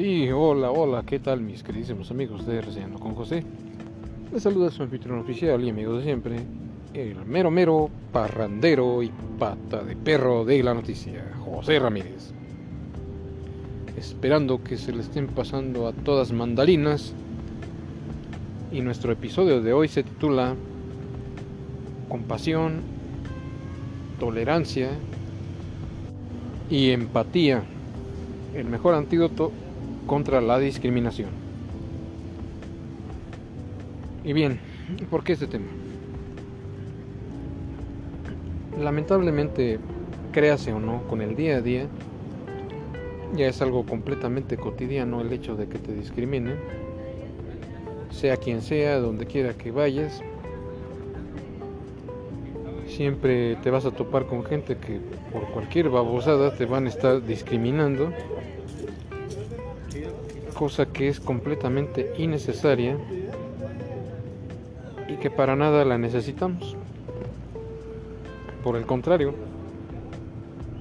Sí, hola, hola, ¿qué tal mis queridísimos amigos de Reseñando con José? Les saluda su anfitrión oficial y amigo de siempre, el mero mero parrandero y pata de perro de la noticia, José Ramírez. Esperando que se le estén pasando a todas mandalinas. Y nuestro episodio de hoy se titula Compasión, Tolerancia y Empatía, el mejor antídoto contra la discriminación. Y bien, ¿por qué este tema? Lamentablemente, créase o no, con el día a día, ya es algo completamente cotidiano el hecho de que te discriminen, sea quien sea, donde quiera que vayas. Siempre te vas a topar con gente que por cualquier babosada te van a estar discriminando cosa que es completamente innecesaria y que para nada la necesitamos. Por el contrario,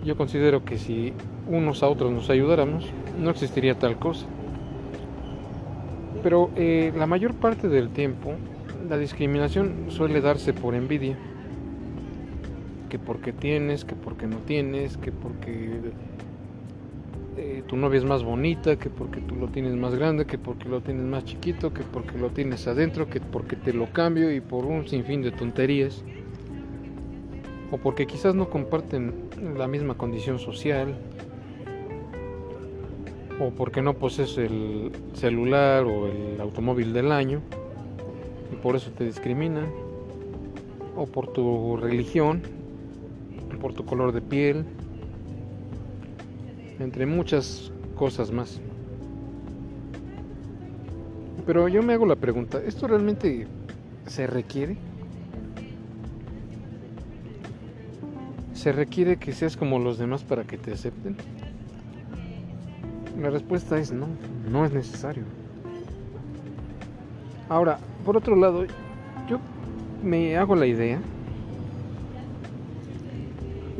yo considero que si unos a otros nos ayudáramos, no existiría tal cosa. Pero eh, la mayor parte del tiempo, la discriminación suele darse por envidia. Que porque tienes, que porque no tienes, que porque eh, tu novia es más bonita, que porque tú lo tienes más grande, que porque lo tienes más chiquito, que porque lo tienes adentro, que porque te lo cambio y por un sinfín de tonterías. O porque quizás no comparten la misma condición social. O porque no posees el celular o el automóvil del año. Y por eso te discriminan. O por tu religión. Por tu color de piel entre muchas cosas más. Pero yo me hago la pregunta, ¿esto realmente se requiere? ¿Se requiere que seas como los demás para que te acepten? La respuesta es no, no es necesario. Ahora, por otro lado, yo me hago la idea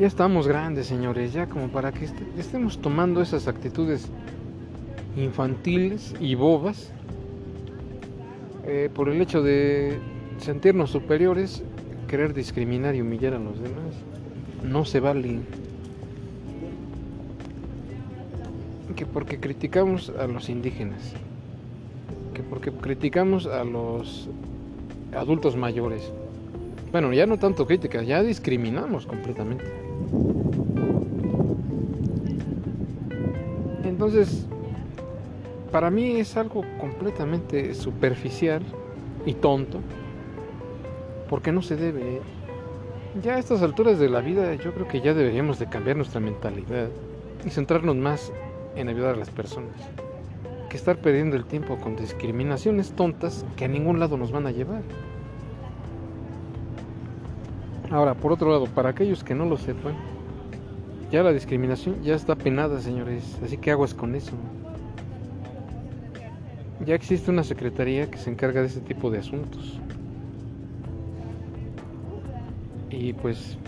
ya estamos grandes, señores, ya como para que este, estemos tomando esas actitudes infantiles y bobas eh, por el hecho de sentirnos superiores, querer discriminar y humillar a los demás. No se vale. Que porque criticamos a los indígenas, que porque criticamos a los adultos mayores. Bueno, ya no tanto críticas, ya discriminamos completamente. Entonces, para mí es algo completamente superficial y tonto, porque no se debe. Ya a estas alturas de la vida yo creo que ya deberíamos de cambiar nuestra mentalidad y centrarnos más en ayudar a las personas, que estar perdiendo el tiempo con discriminaciones tontas que a ningún lado nos van a llevar. Ahora, por otro lado, para aquellos que no lo sepan, ya la discriminación ya está penada, señores, así que aguas con eso. Ya existe una secretaría que se encarga de ese tipo de asuntos. Y pues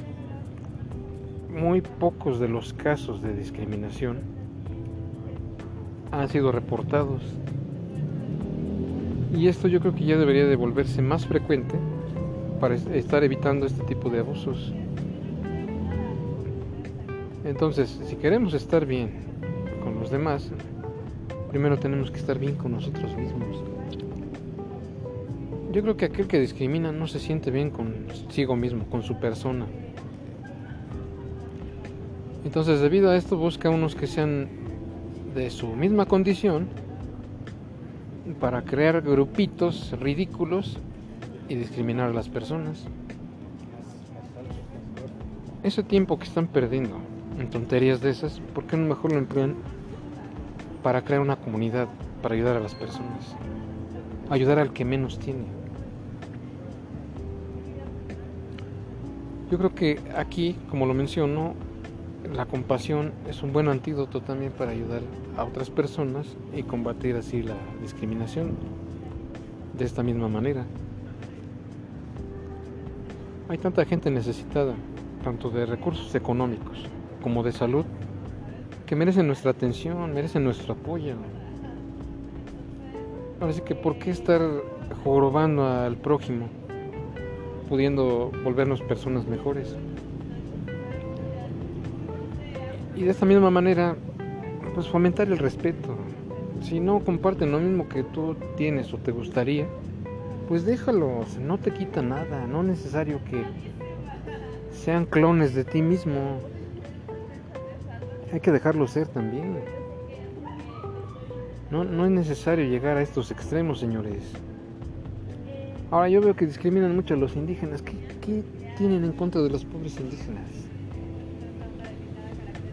muy pocos de los casos de discriminación han sido reportados. Y esto yo creo que ya debería de volverse más frecuente para estar evitando este tipo de abusos. Entonces, si queremos estar bien con los demás, primero tenemos que estar bien con nosotros mismos. Yo creo que aquel que discrimina no se siente bien consigo mismo, con su persona. Entonces, debido a esto, busca unos que sean de su misma condición para crear grupitos ridículos y discriminar a las personas. Ese tiempo que están perdiendo en tonterías de esas, ¿por qué no mejor lo emplean para crear una comunidad, para ayudar a las personas? Ayudar al que menos tiene. Yo creo que aquí, como lo menciono, la compasión es un buen antídoto también para ayudar a otras personas y combatir así la discriminación de esta misma manera. Hay tanta gente necesitada, tanto de recursos económicos como de salud, que merecen nuestra atención, merecen nuestro apoyo. Ahora sí que, ¿por qué estar jorobando al prójimo, pudiendo volvernos personas mejores? Y de esta misma manera, pues fomentar el respeto. Si no comparten lo mismo que tú tienes o te gustaría, pues déjalos, no te quita nada, no es necesario que sean clones de ti mismo. Hay que dejarlo ser también. No, no es necesario llegar a estos extremos, señores. Ahora yo veo que discriminan mucho a los indígenas. ¿Qué, qué tienen en contra de los pobres indígenas?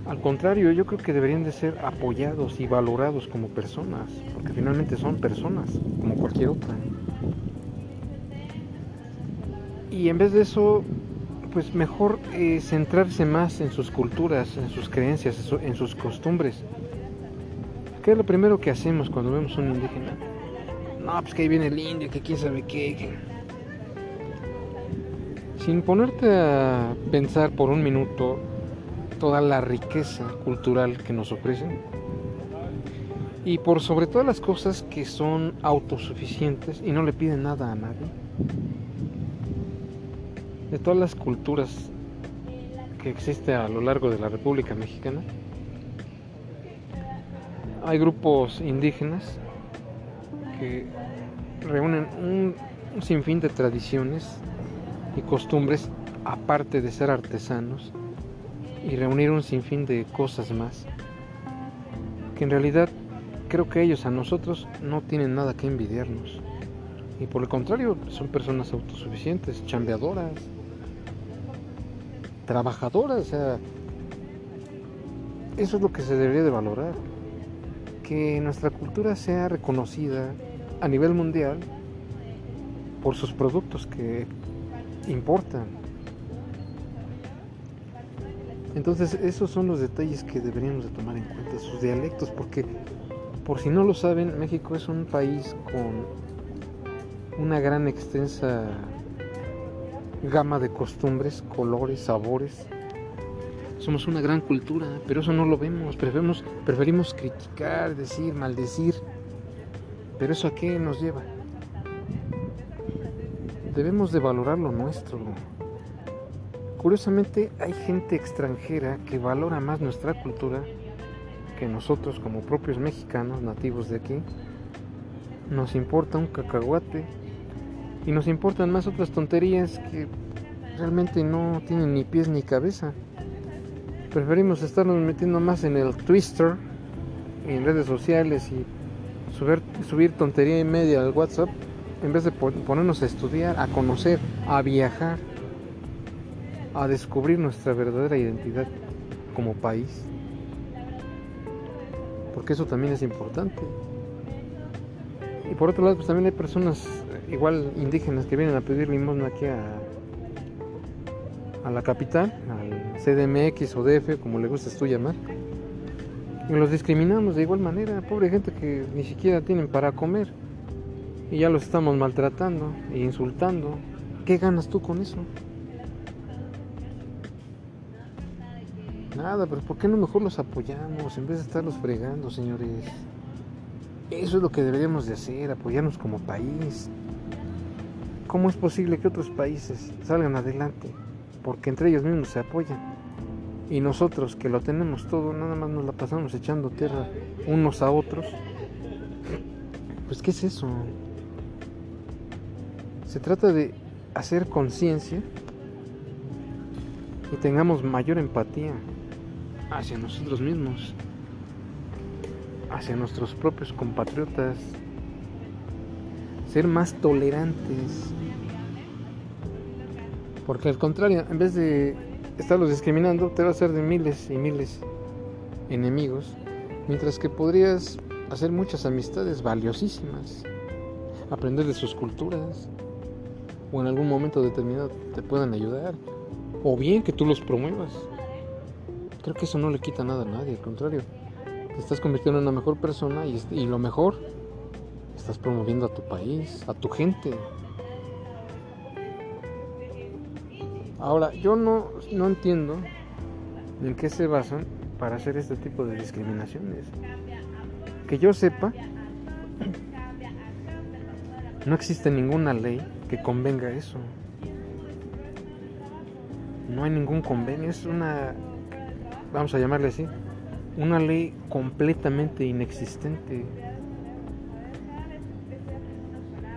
Al contrario, yo creo que deberían de ser apoyados y valorados como personas, porque finalmente son personas, como cualquier otra. Y en vez de eso, pues mejor eh, centrarse más en sus culturas, en sus creencias, en sus costumbres. ¿Qué es lo primero que hacemos cuando vemos un indígena? No, pues que ahí viene el indio, que quién sabe qué. Sin ponerte a pensar por un minuto toda la riqueza cultural que nos ofrecen y por sobre todas las cosas que son autosuficientes y no le piden nada a nadie de todas las culturas que existe a lo largo de la República Mexicana, hay grupos indígenas que reúnen un, sinfín de tradiciones y costumbres aparte de ser artesanos y reunir un sinfín de cosas más que en realidad creo que ellos a nosotros no tienen nada que envidiarnos. Y por el contrario son personas autosuficientes, chambeadoras, trabajadoras, o sea, eso es lo que se debería de valorar, que nuestra cultura sea reconocida a nivel mundial por sus productos que importan. Entonces esos son los detalles que deberíamos de tomar en cuenta, sus dialectos, porque por si no lo saben, México es un país con una gran extensa gama de costumbres, colores, sabores. Somos una gran cultura, pero eso no lo vemos. Preferimos, preferimos criticar, decir, maldecir. Pero eso a qué nos lleva? Debemos de valorar lo nuestro. Curiosamente hay gente extranjera que valora más nuestra cultura que nosotros como propios mexicanos nativos de aquí. Nos importa un cacahuate y nos importan más otras tonterías que realmente no tienen ni pies ni cabeza. Preferimos estarnos metiendo más en el Twister, en redes sociales y subir, subir tontería y media al WhatsApp en vez de ponernos a estudiar, a conocer, a viajar, a descubrir nuestra verdadera identidad como país. Porque eso también es importante. Y por otro lado, pues también hay personas igual indígenas que vienen a pedir limosna aquí a, a la capital, al CDMX o DF, como le gustas tú llamar. Y los discriminamos de igual manera, pobre gente que ni siquiera tienen para comer. Y ya los estamos maltratando e insultando. ¿Qué ganas tú con eso? Nada, pero ¿por qué no mejor los apoyamos en vez de estarlos fregando, señores? Eso es lo que deberíamos de hacer, apoyarnos como país. ¿Cómo es posible que otros países salgan adelante? Porque entre ellos mismos se apoyan. Y nosotros que lo tenemos todo, nada más nos la pasamos echando tierra unos a otros. Pues ¿qué es eso? Se trata de hacer conciencia y tengamos mayor empatía hacia nosotros mismos, hacia nuestros propios compatriotas, ser más tolerantes. Porque al contrario, en vez de estarlos discriminando, te va a hacer de miles y miles enemigos, mientras que podrías hacer muchas amistades valiosísimas, aprender de sus culturas, o en algún momento determinado te puedan ayudar, o bien que tú los promuevas. Creo que eso no le quita nada a nadie, al contrario, te estás convirtiendo en una mejor persona y, y lo mejor Estás promoviendo a tu país, a tu gente. Ahora, yo no, no entiendo en qué se basan para hacer este tipo de discriminaciones. Que yo sepa, No existe ninguna ley que convenga eso. No hay ningún convenio, es una, vamos a llamarle así, una ley completamente inexistente.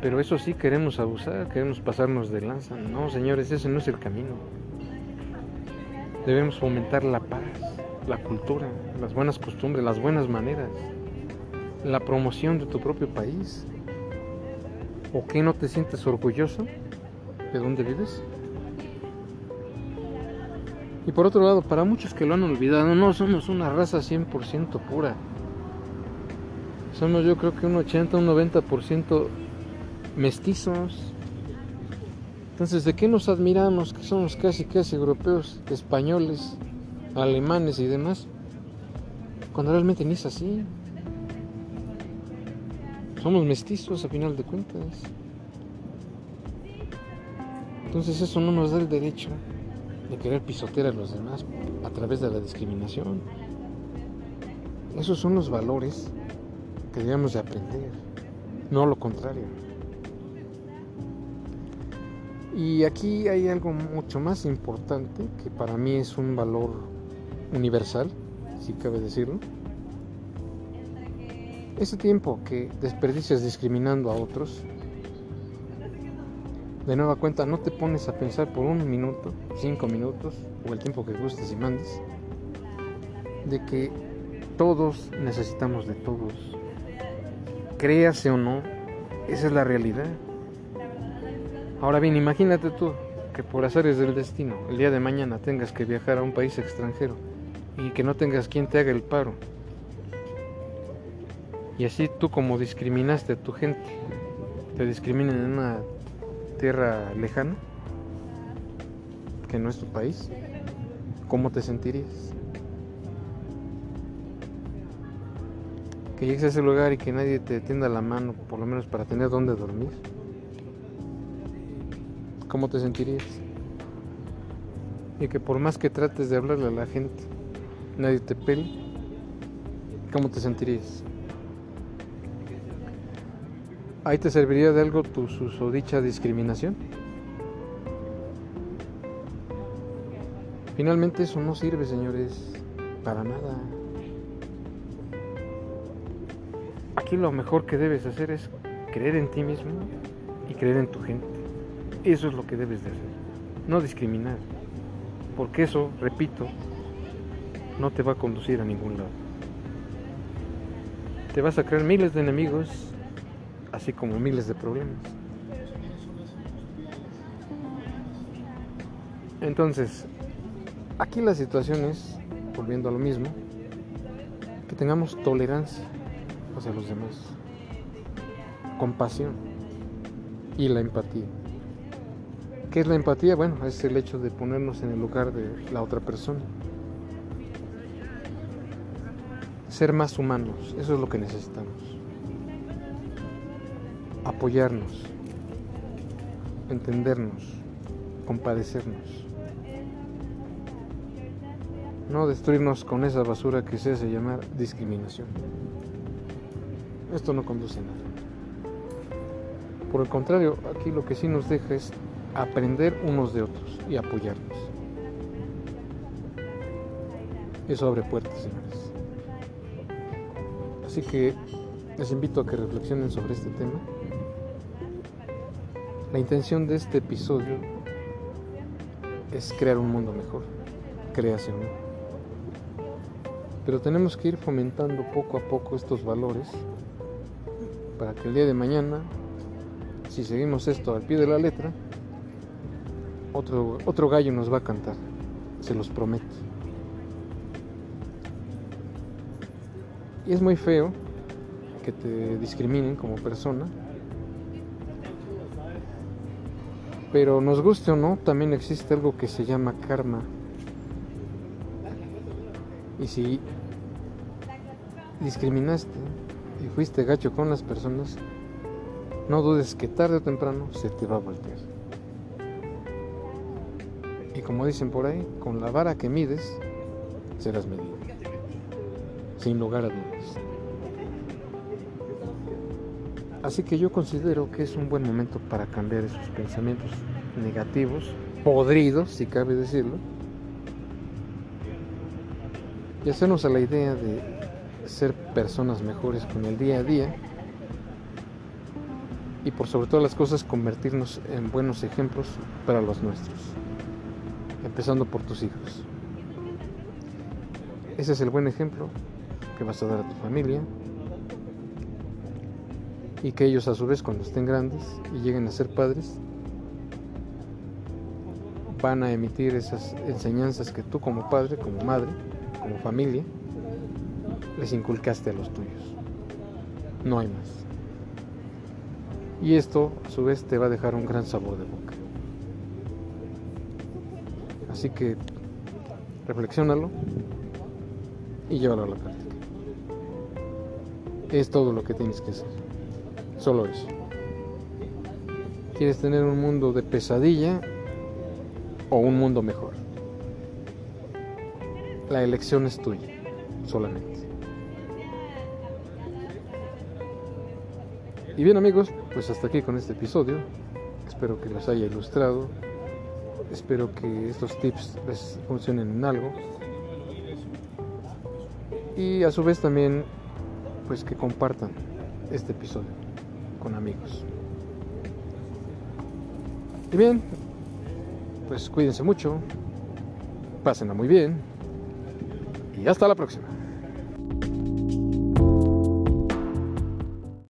Pero eso sí queremos abusar, queremos pasarnos de lanza. No, señores, ese no es el camino. Debemos fomentar la paz, la cultura, las buenas costumbres, las buenas maneras, la promoción de tu propio país. ¿O qué no te sientes orgulloso de dónde vives? Y por otro lado, para muchos que lo han olvidado, no somos una raza 100% pura. Somos yo creo que un 80, un 90% mestizos. Entonces, ¿de qué nos admiramos? Que somos casi, casi europeos, españoles, alemanes y demás. Cuando realmente ni es así. Somos mestizos a final de cuentas. Entonces eso no nos da el derecho de querer pisotear a los demás a través de la discriminación. Esos son los valores que debemos de aprender, no lo contrario. Y aquí hay algo mucho más importante que para mí es un valor universal, si cabe decirlo. Ese tiempo que desperdicias discriminando a otros, de nueva cuenta no te pones a pensar por un minuto, cinco minutos o el tiempo que gustes y mandes, de que todos necesitamos de todos. Créase o no, esa es la realidad. Ahora bien, imagínate tú que por azares del destino, el día de mañana tengas que viajar a un país extranjero y que no tengas quien te haga el paro. Y así tú como discriminaste a tu gente, te discriminen en una tierra lejana, que no es tu país, ¿cómo te sentirías? Que llegues a ese lugar y que nadie te tienda la mano, por lo menos para tener dónde dormir. ¿Cómo te sentirías? Y que por más que trates de hablarle a la gente, nadie te pele, ¿cómo te sentirías? ¿Ahí te serviría de algo tu susodicha discriminación? Finalmente eso no sirve, señores, para nada. Aquí lo mejor que debes hacer es creer en ti mismo y creer en tu gente. Eso es lo que debes de hacer. No discriminar. Porque eso, repito, no te va a conducir a ningún lado. Te vas a crear miles de enemigos, así como miles de problemas. Entonces, aquí la situación es, volviendo a lo mismo, que tengamos tolerancia hacia los demás, compasión y la empatía. ¿Qué es la empatía? Bueno, es el hecho de ponernos en el lugar de la otra persona. Ser más humanos, eso es lo que necesitamos. Apoyarnos, entendernos, compadecernos. No destruirnos con esa basura que se hace llamar discriminación. Esto no conduce a nada. Por el contrario, aquí lo que sí nos deja es aprender unos de otros y apoyarnos. Eso abre puertas, señores. Así que les invito a que reflexionen sobre este tema. La intención de este episodio es crear un mundo mejor, uno. Pero tenemos que ir fomentando poco a poco estos valores para que el día de mañana, si seguimos esto al pie de la letra, otro, otro gallo nos va a cantar, se los prometo. Y es muy feo que te discriminen como persona, pero nos guste o no, también existe algo que se llama karma. Y si discriminaste y fuiste gacho con las personas, no dudes que tarde o temprano se te va a voltear. Y como dicen por ahí, con la vara que mides, serás medido. Sin lugar a dudas. Así que yo considero que es un buen momento para cambiar esos pensamientos negativos, podridos, si cabe decirlo, y hacernos a la idea de ser personas mejores con el día a día y por sobre todas las cosas convertirnos en buenos ejemplos para los nuestros, empezando por tus hijos. Ese es el buen ejemplo que vas a dar a tu familia y que ellos a su vez cuando estén grandes y lleguen a ser padres van a emitir esas enseñanzas que tú como padre, como madre, como familia, les inculcaste a los tuyos. No hay más. Y esto a su vez te va a dejar un gran sabor de boca. Así que reflexionalo y llévalo a la práctica. Es todo lo que tienes que hacer. Solo eso. ¿Quieres tener un mundo de pesadilla o un mundo mejor? La elección es tuya, solamente. Y bien amigos, pues hasta aquí con este episodio. Espero que les haya ilustrado. Espero que estos tips les funcionen en algo. Y a su vez también pues que compartan este episodio con amigos. Y bien, pues cuídense mucho, pásenla muy bien y hasta la próxima.